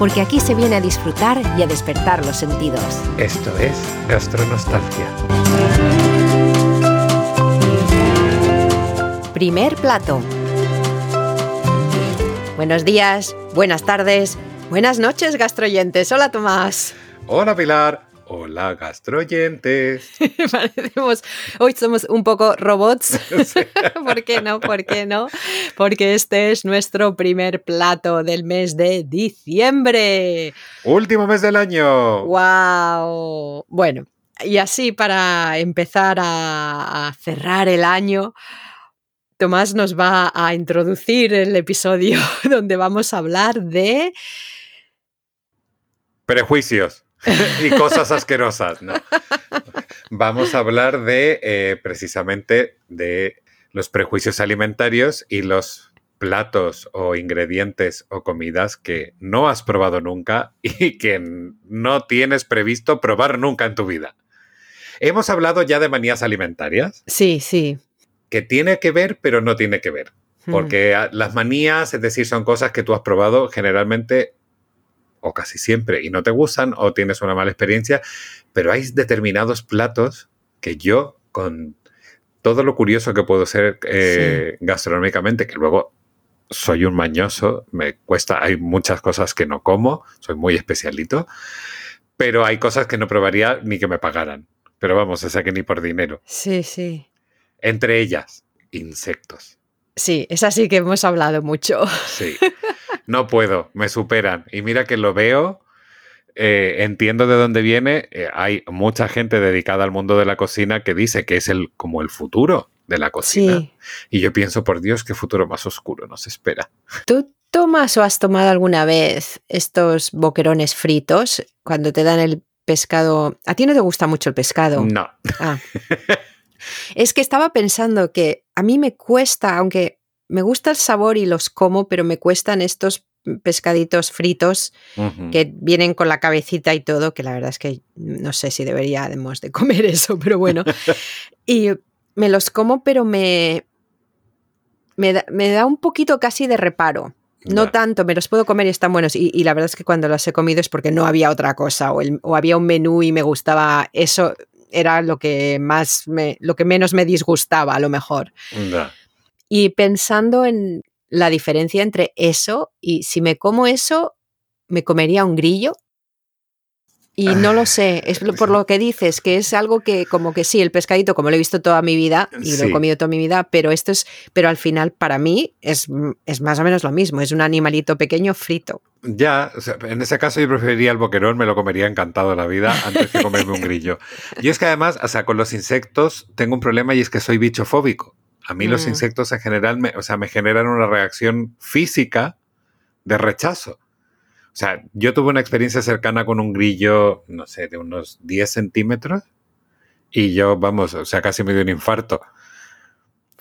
porque aquí se viene a disfrutar y a despertar los sentidos. Esto es Gastronostalgia. Primer plato. Buenos días, buenas tardes, buenas noches, gastroyentes. Hola, Tomás. Hola, Pilar. Hola, gastroyentes. Parecemos, hoy somos un poco robots. ¿Por qué no? ¿Por qué no? Porque este es nuestro primer plato del mes de diciembre. Último mes del año. ¡Wow! Bueno, y así para empezar a, a cerrar el año, Tomás nos va a introducir el episodio donde vamos a hablar de... Prejuicios y cosas asquerosas, ¿no? Vamos a hablar de eh, precisamente de los prejuicios alimentarios y los platos o ingredientes o comidas que no has probado nunca y que no tienes previsto probar nunca en tu vida. Hemos hablado ya de manías alimentarias. Sí, sí que tiene que ver, pero no tiene que ver. Porque las manías, es decir, son cosas que tú has probado generalmente o casi siempre y no te gustan o tienes una mala experiencia, pero hay determinados platos que yo, con todo lo curioso que puedo ser eh, gastronómicamente, que luego soy un mañoso, me cuesta, hay muchas cosas que no como, soy muy especialito, pero hay cosas que no probaría ni que me pagaran. Pero vamos, o sea que ni por dinero. Sí, sí. Entre ellas, insectos. Sí, es así que hemos hablado mucho. Sí. No puedo, me superan. Y mira que lo veo, eh, entiendo de dónde viene. Eh, hay mucha gente dedicada al mundo de la cocina que dice que es el, como el futuro de la cocina. Y yo pienso, por Dios, qué futuro más oscuro nos espera. ¿Tú tomas o has tomado alguna vez estos boquerones fritos cuando te dan el pescado? ¿A ti no te gusta mucho el pescado? No. Ah. Es que estaba pensando que a mí me cuesta, aunque me gusta el sabor y los como, pero me cuestan estos pescaditos fritos que vienen con la cabecita y todo, que la verdad es que no sé si deberíamos de comer eso, pero bueno. y me los como, pero me, me, da, un poquito casi de reparo. No tanto, me los puedo comer y están buenos. Y, la verdad es que cuando los he comido es porque no había otra cosa o, o había un menú y me gustaba eso era lo que más me, lo que menos me disgustaba a lo mejor. Y pensando en la diferencia entre eso y si me como eso, me comería un grillo. Y no lo sé, es por lo que dices, que es algo que como que sí, el pescadito, como lo he visto toda mi vida y lo he comido toda mi vida, pero esto es, pero al final para mí es, es más o menos lo mismo, es un animalito pequeño frito. Ya, en ese caso yo preferiría el boquerón, me lo comería encantado la vida antes que comerme un grillo. Y es que además, o sea, con los insectos tengo un problema y es que soy bichofóbico. A mí los mm. insectos en general, me, o sea, me generan una reacción física de rechazo. O sea, yo tuve una experiencia cercana con un grillo, no sé, de unos 10 centímetros y yo, vamos, o sea, casi me dio un infarto.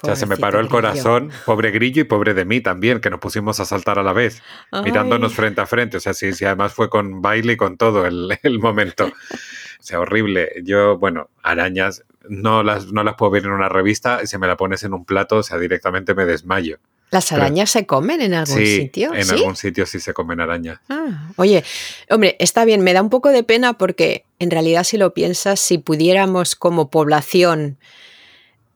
O sea, se me paró el corazón, pobre grillo y pobre de mí también, que nos pusimos a saltar a la vez, mirándonos frente a frente. O sea, sí, sí, además fue con baile y con todo el, el momento. O sea, horrible. Yo, bueno, arañas, no las, no las puedo ver en una revista, si me la pones en un plato, o sea, directamente me desmayo. ¿Las arañas se comen en algún sitio? En algún sitio sí se comen arañas. Ah, oye, hombre, está bien, me da un poco de pena porque en realidad si lo piensas, si pudiéramos como población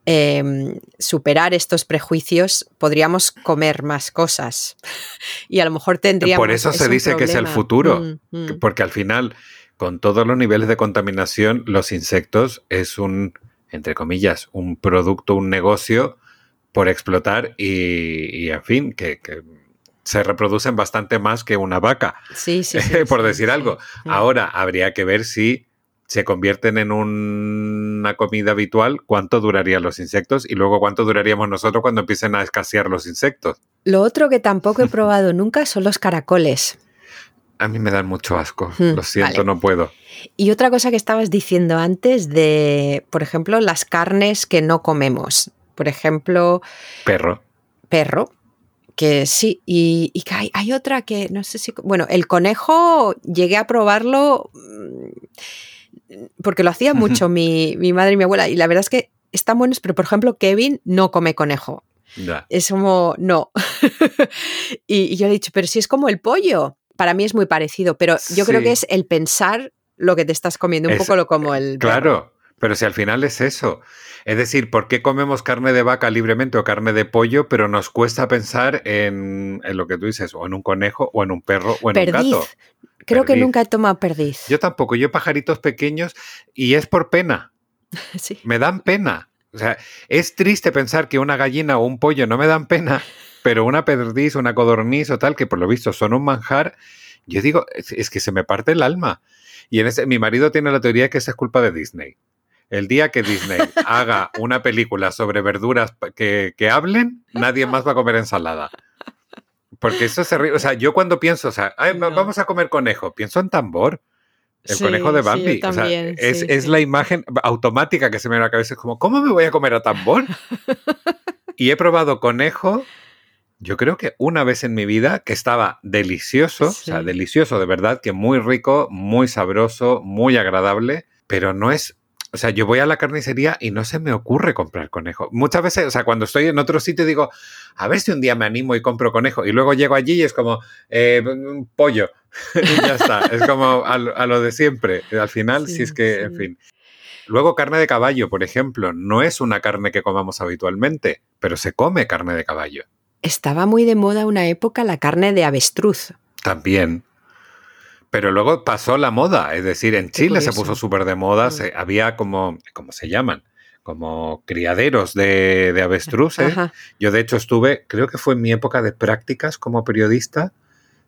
em, superar estos prejuicios, podríamos comer más cosas. y a lo mejor tendríamos... Por eso se dice que es el futuro, mm, mm. porque al final, con todos los niveles de contaminación, los insectos es un, entre comillas, un producto, un negocio por explotar y, en fin, que, se reproducen bastante más que una vaca, sí, sí, por decir algo. Ahora habría que ver si se convierten en una comida habitual, cuánto durarían los insectos y luego cuánto duraríamos nosotros cuando empiecen a escasear los insectos. Lo otro que tampoco he probado nunca son los caracoles. A mí me dan mucho asco. Hmm, Lo siento, no puedo. Y otra cosa que estabas diciendo antes de, por ejemplo, las carnes que no comemos. Por ejemplo. Perro. Perro. Que sí, y, hay, hay, otra que no sé si. Bueno, el conejo llegué a probarlo mm, porque lo hacía mucho mi, mi madre y mi abuela. Y la verdad es que están buenos, pero por ejemplo, Kevin no come conejo. Es como, no. y, yo le he dicho, pero si es como el pollo. Para mí es muy parecido, pero yo creo que es el pensar lo que te estás comiendo, un poco lo como el... Claro, pero si al final es eso. Es decir, ¿por qué comemos carne de vaca libremente o carne de pollo, pero nos cuesta pensar en, lo que tú dices, o en un conejo, o en un perro, o en un gato? Creo que nunca he tomado perdiz. Yo tampoco, yo pajaritos pequeños y es por pena. sí. Me dan pena. O sea, es triste pensar que una gallina o un pollo no me dan pena, pero una perdiz, una codorniz o tal, que por lo visto son un manjar, yo digo, es, que se me parte el alma. Y en ese, mi marido tiene la teoría que esa es culpa de Disney. El día que Disney haga una película sobre verduras que, que hablen, nadie más va a comer ensalada. Porque eso se ríe. O sea, yo cuando pienso, o sea, vamos a comer conejo, pienso en tambor. El conejo de Bambi. es, la imagen automática que se me viene a la cabeza. Es como, ¿cómo me voy a comer a tambor? y he probado conejo, yo creo que una vez en mi vida, que estaba delicioso, o sea, delicioso de verdad, que muy rico, muy sabroso, muy agradable, pero no es o sea, yo voy a la carnicería y no se me ocurre comprar conejo. Muchas veces, o sea, cuando estoy en otro sitio digo, a ver si un día me animo y compro conejo. Y luego llego allí y es como, eh, pollo. y ya está. Es como a, lo de siempre. Al final, si es que, en fin. Luego, carne de caballo, por ejemplo, no es una carne que comamos habitualmente, pero se come carne de caballo. Estaba muy de moda una época la carne de avestruz. También. Pero luego pasó la moda, es decir, en Chile se puso súper de moda, mm. había como, ¿cómo se llaman? Como criaderos de, de avestruces. Yo de hecho estuve, creo que fue en mi época de prácticas como periodista,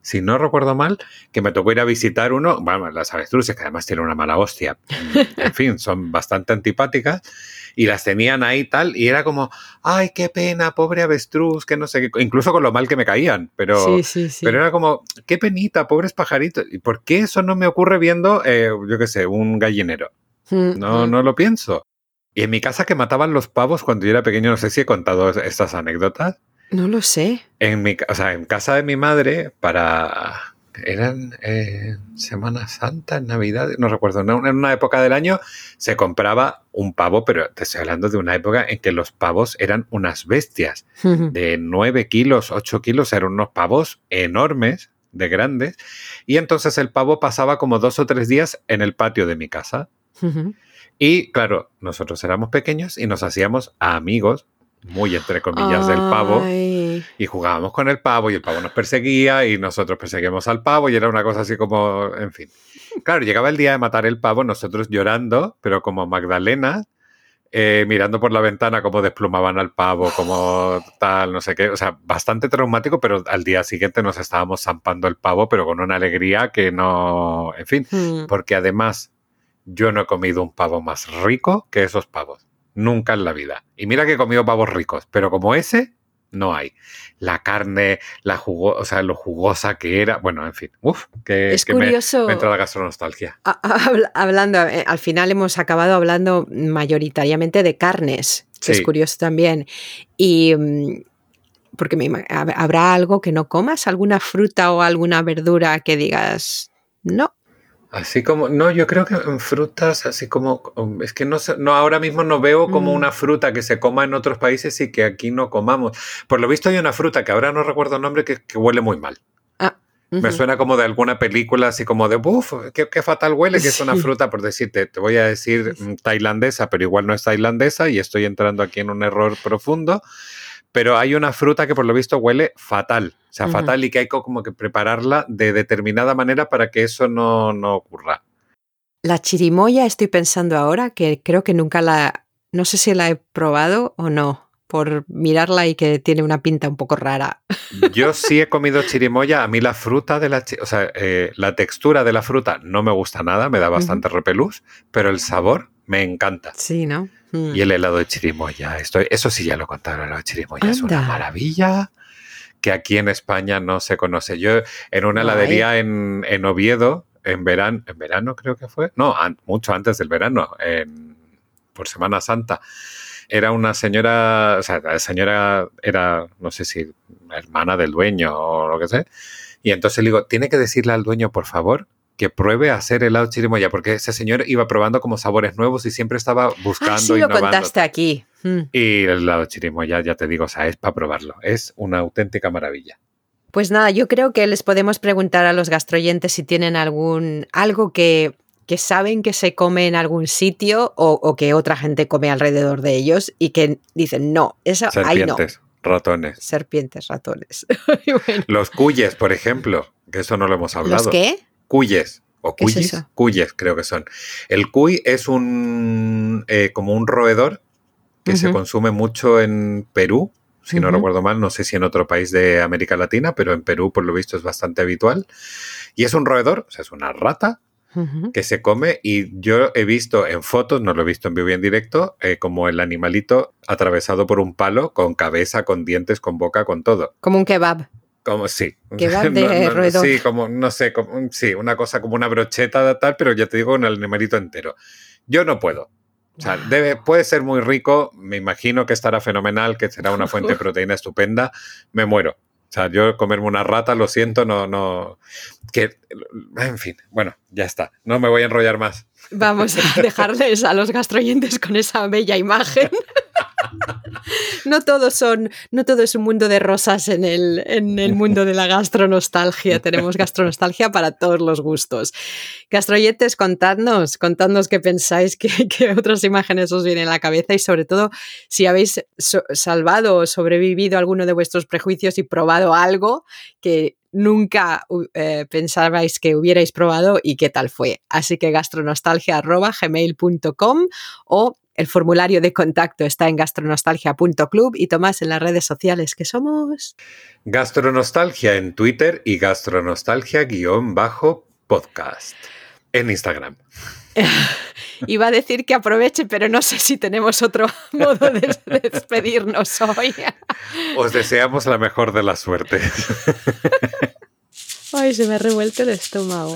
si no recuerdo mal, que me tocó ir a visitar uno, bueno, las avestruces, que además tienen una mala hostia, en fin, son bastante antipáticas, y las tenían ahí tal, y era como, ay, qué pena, pobre avestruz, que no sé qué, incluso con lo mal que me caían, pero, pero era como, qué penita, pobres pajaritos, ¿y por qué eso no me ocurre viendo, eh, yo qué sé, un gallinero? Mm, no, mm. no lo pienso. Y en mi casa que mataban los pavos cuando yo era pequeño, no sé si he contado estas anécdotas. No lo sé. En mi, o sea, en casa de mi madre, para eran eh, Semana Santa, Navidad, no recuerdo, en una época del año se compraba un pavo, pero te estoy hablando de una época en que los pavos eran unas bestias de 9 kilos, 8 kilos, eran unos pavos enormes, de grandes, y entonces el pavo pasaba como dos o tres días en el patio de mi casa. Y claro, nosotros éramos pequeños y nos hacíamos amigos muy entre comillas del pavo. Y jugábamos con el pavo y el pavo nos perseguía y nosotros perseguíamos al pavo y era una cosa así como, en fin. Claro, llegaba el día de matar el pavo, nosotros llorando, pero como Magdalena, eh, mirando por la ventana cómo desplumaban al pavo, como tal, no sé qué, o sea, bastante traumático, pero al día siguiente nos estábamos zampando el pavo, pero con una alegría que no, en fin, hmm. porque además yo no he comido un pavo más rico que esos pavos nunca en la vida. Y mira que he comido pavos ricos, pero como ese, no hay. La carne, la jugo, o sea, lo jugosa que era, bueno, en fin, uff, que, es curioso. Me, entra la gastronostalgia. Hablando, eh, al final hemos acabado hablando mayoritariamente de carnes, que es curioso también. Y mm, porque me, habrá algo que no comas, alguna fruta o alguna verdura que digas, no, Así como, no, yo creo que en frutas, así como, um, es que no, no ahora mismo no veo como mm. una fruta que se coma en otros países y que aquí no comamos. Por lo visto hay una fruta que ahora no recuerdo el nombre que, huele muy mal. Ah, Me suena como de alguna película, así como de, uff, qué, fatal huele, que es una fruta, por decirte, te voy a decir mm, tailandesa, pero igual no es tailandesa y estoy entrando aquí en un error profundo pero hay una fruta que por lo visto huele fatal, o sea, fatal y que hay como que prepararla de determinada manera para que eso no, no ocurra. La chirimoya estoy pensando ahora que creo que nunca la, no sé si la he probado o no, por mirarla y que tiene una pinta un poco rara. Yo sí he comido chirimoya, a mí la fruta de la, o sea, eh, la textura de la fruta no me gusta nada, me da bastante repelús, pero el sabor me encanta. Sí, ¿no? Y el helado de chirimoya, esto, eso sí ya lo contaron, el helado de chirimoya es una maravilla que aquí en España no se conoce. Yo en una heladería en, en, Oviedo, en verano, en verano creo que fue, no, mucho antes del verano, por Semana Santa, era una señora, o sea, la señora era, no sé si hermana del dueño o lo que sea, y entonces le digo, tiene que decirle al dueño, por favor, que pruebe a hacer helado chirimoya, porque ese señor iba probando como sabores nuevos y siempre estaba buscando. Ah, sí, lo contaste aquí. Mm. Y el helado chirimoya, ya te digo, o sea, es para probarlo. Es una auténtica maravilla. Pues nada, yo creo que les podemos preguntar a los gastroyentes si tienen algún algo que, que saben que se come en algún sitio o, que otra gente come alrededor de ellos y que dicen no, eso ahí no. Ratones. Serpientes, ratones. Los cuyes, por ejemplo, que eso no lo hemos hablado. ¿Los qué? Cuyes o cuyes, cuyes creo que son. El cuy es un eh, como un roedor que se consume mucho en Perú, si no recuerdo mal, no sé si en otro país de América Latina, pero en Perú por lo visto es bastante habitual. Y es un roedor, o sea, es una rata que se come y yo he visto en fotos, no lo he visto en vivo y en directo, eh, como el animalito atravesado por un palo con cabeza, con dientes, con boca, con todo. Como un kebab. Como sí. Kebab de roedor. Sí, como, no sé, como, sí, una cosa como una brocheta tal, pero ya te digo, un animalito entero. Yo no puedo. O sea, debe, puede ser muy rico, me imagino que estará fenomenal, que será una fuente de proteína estupenda, me muero. O sea, yo comerme una rata, lo siento, no, no. Que, en fin, bueno, ya está. No me voy a enrollar más. Vamos a dejarles a los gastroyentes con esa bella imagen. no todos son, no todo es un mundo de rosas en el, en el mundo de la gastronostalgia. Tenemos gastronostalgia para todos los gustos. Gastroyentes, contadnos, contadnos qué pensáis, qué, otras imágenes os vienen a la cabeza y sobre todo si habéis salvado o sobrevivido a alguno de vuestros prejuicios y probado algo que nunca eh, pensabais que hubierais probado y qué tal fue. Así que gastronostalgia.gmail.com o el formulario de contacto está en gastronostalgia.club y Tomás en las redes sociales que somos. Gastronostalgia en Twitter y gastronostalgia-podcast en Instagram. Iba a decir que aproveche, pero no sé si tenemos otro modo de despedirnos hoy. Os deseamos la mejor de las suertes. Ay, se me ha revuelto el estómago.